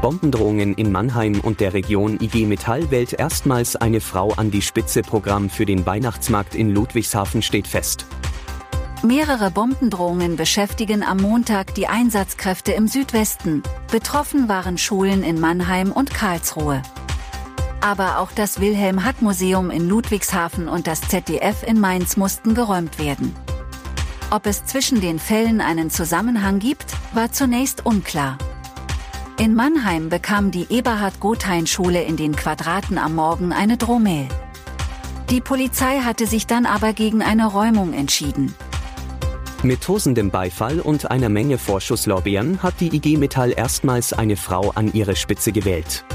Bombendrohungen in Mannheim und der Region IG Metall wählt erstmals eine Frau an die Spitze Programm für den Weihnachtsmarkt in Ludwigshafen steht fest. Mehrere Bombendrohungen beschäftigen am Montag die Einsatzkräfte im Südwesten. Betroffen waren Schulen in Mannheim und Karlsruhe. Aber auch das Wilhelm-Hack-Museum in Ludwigshafen und das ZDF in Mainz mussten geräumt werden. Ob es zwischen den Fällen einen Zusammenhang gibt, war zunächst unklar. In Mannheim bekam die Eberhard-Gothein-Schule in den Quadraten am Morgen eine Drohmail. Die Polizei hatte sich dann aber gegen eine Räumung entschieden. Mit tosendem Beifall und einer Menge Vorschusslorbeeren hat die IG Metall erstmals eine Frau an ihre Spitze gewählt.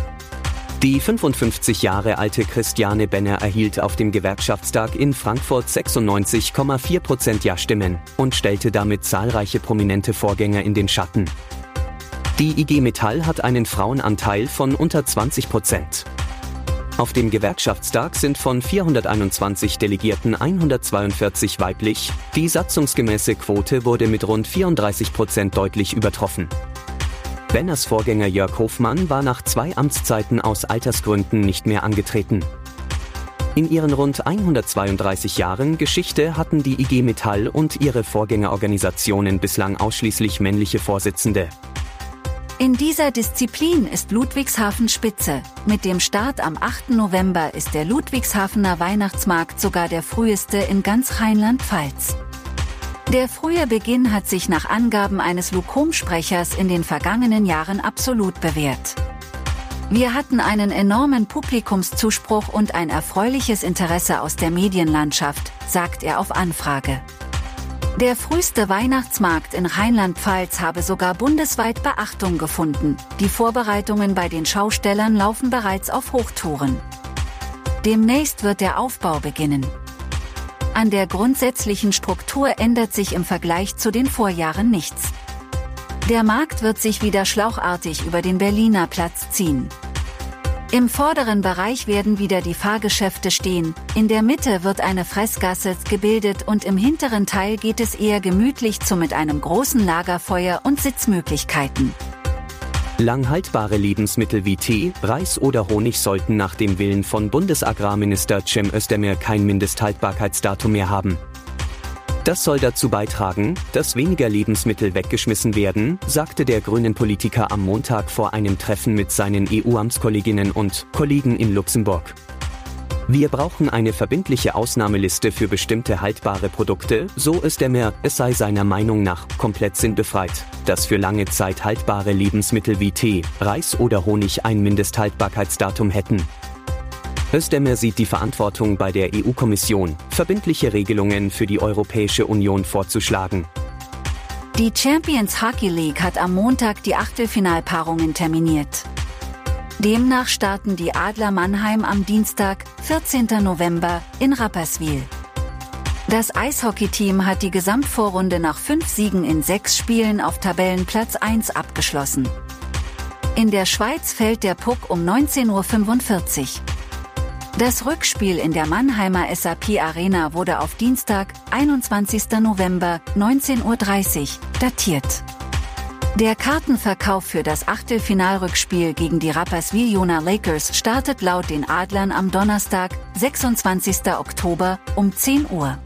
Die 55 Jahre alte Christiane Benner erhielt auf dem Gewerkschaftstag in Frankfurt 96,4 Prozent Ja-Stimmen und stellte damit zahlreiche prominente Vorgänger in den Schatten. Die IG Metall hat einen Frauenanteil von unter 20 Prozent. Auf dem Gewerkschaftstag sind von 421 Delegierten 142 weiblich. Die satzungsgemäße Quote wurde mit rund 34 Prozent deutlich übertroffen. Benners Vorgänger Jörg Hofmann war nach zwei Amtszeiten aus Altersgründen nicht mehr angetreten. In ihren rund 132 Jahren Geschichte hatten die IG Metall und ihre Vorgängerorganisationen bislang ausschließlich männliche Vorsitzende. In dieser Disziplin ist Ludwigshafen Spitze. Mit dem Start am 8. November ist der Ludwigshafener Weihnachtsmarkt sogar der früheste in ganz Rheinland-Pfalz. Der frühe Beginn hat sich nach Angaben eines Lukom-Sprechers in den vergangenen Jahren absolut bewährt. Wir hatten einen enormen Publikumszuspruch und ein erfreuliches Interesse aus der Medienlandschaft, sagt er auf Anfrage. Der früheste Weihnachtsmarkt in Rheinland-Pfalz habe sogar bundesweit Beachtung gefunden. Die Vorbereitungen bei den Schaustellern laufen bereits auf Hochtouren. Demnächst wird der Aufbau beginnen. An der grundsätzlichen Struktur ändert sich im Vergleich zu den Vorjahren nichts. Der Markt wird sich wieder schlauchartig über den Berliner Platz ziehen. Im vorderen Bereich werden wieder die Fahrgeschäfte stehen, in der Mitte wird eine Fressgasse gebildet und im hinteren Teil geht es eher gemütlich zu mit einem großen Lagerfeuer und Sitzmöglichkeiten. Langhaltbare Lebensmittel wie Tee, Reis oder Honig sollten nach dem Willen von Bundesagrarminister Cem Özdemir kein Mindesthaltbarkeitsdatum mehr haben. Das soll dazu beitragen, dass weniger Lebensmittel weggeschmissen werden, sagte der grünen Politiker am Montag vor einem Treffen mit seinen EU-Amtskolleginnen und Kollegen in Luxemburg. Wir brauchen eine verbindliche Ausnahmeliste für bestimmte haltbare Produkte, so ist er mehr, es sei seiner Meinung nach komplett sinnbefreit, dass für lange Zeit haltbare Lebensmittel wie Tee, Reis oder Honig ein Mindesthaltbarkeitsdatum hätten. Özdemir sieht die Verantwortung bei der EU-Kommission, verbindliche Regelungen für die Europäische Union vorzuschlagen. Die Champions Hockey League hat am Montag die Achtelfinalpaarungen terminiert. Demnach starten die Adler Mannheim am Dienstag, 14. November, in Rapperswil. Das Eishockeyteam hat die Gesamtvorrunde nach fünf Siegen in sechs Spielen auf Tabellenplatz 1 abgeschlossen. In der Schweiz fällt der Puck um 19.45 Uhr. Das Rückspiel in der Mannheimer SAP Arena wurde auf Dienstag, 21. November, 19.30 Uhr, datiert. Der Kartenverkauf für das Achtelfinalrückspiel gegen die Rapperswil-Jona Lakers startet laut den Adlern am Donnerstag, 26. Oktober, um 10 Uhr.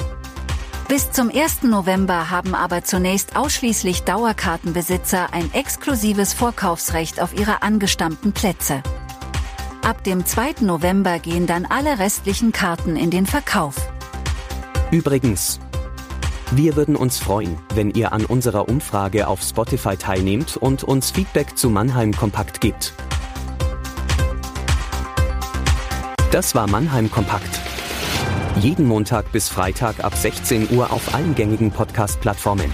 Bis zum 1. November haben aber zunächst ausschließlich Dauerkartenbesitzer ein exklusives Vorkaufsrecht auf ihre angestammten Plätze. Ab dem 2. November gehen dann alle restlichen Karten in den Verkauf. Übrigens, wir würden uns freuen, wenn ihr an unserer Umfrage auf Spotify teilnehmt und uns Feedback zu Mannheim Kompakt gibt. Das war Mannheim Kompakt. Jeden Montag bis Freitag ab 16 Uhr auf allen gängigen Podcast-Plattformen.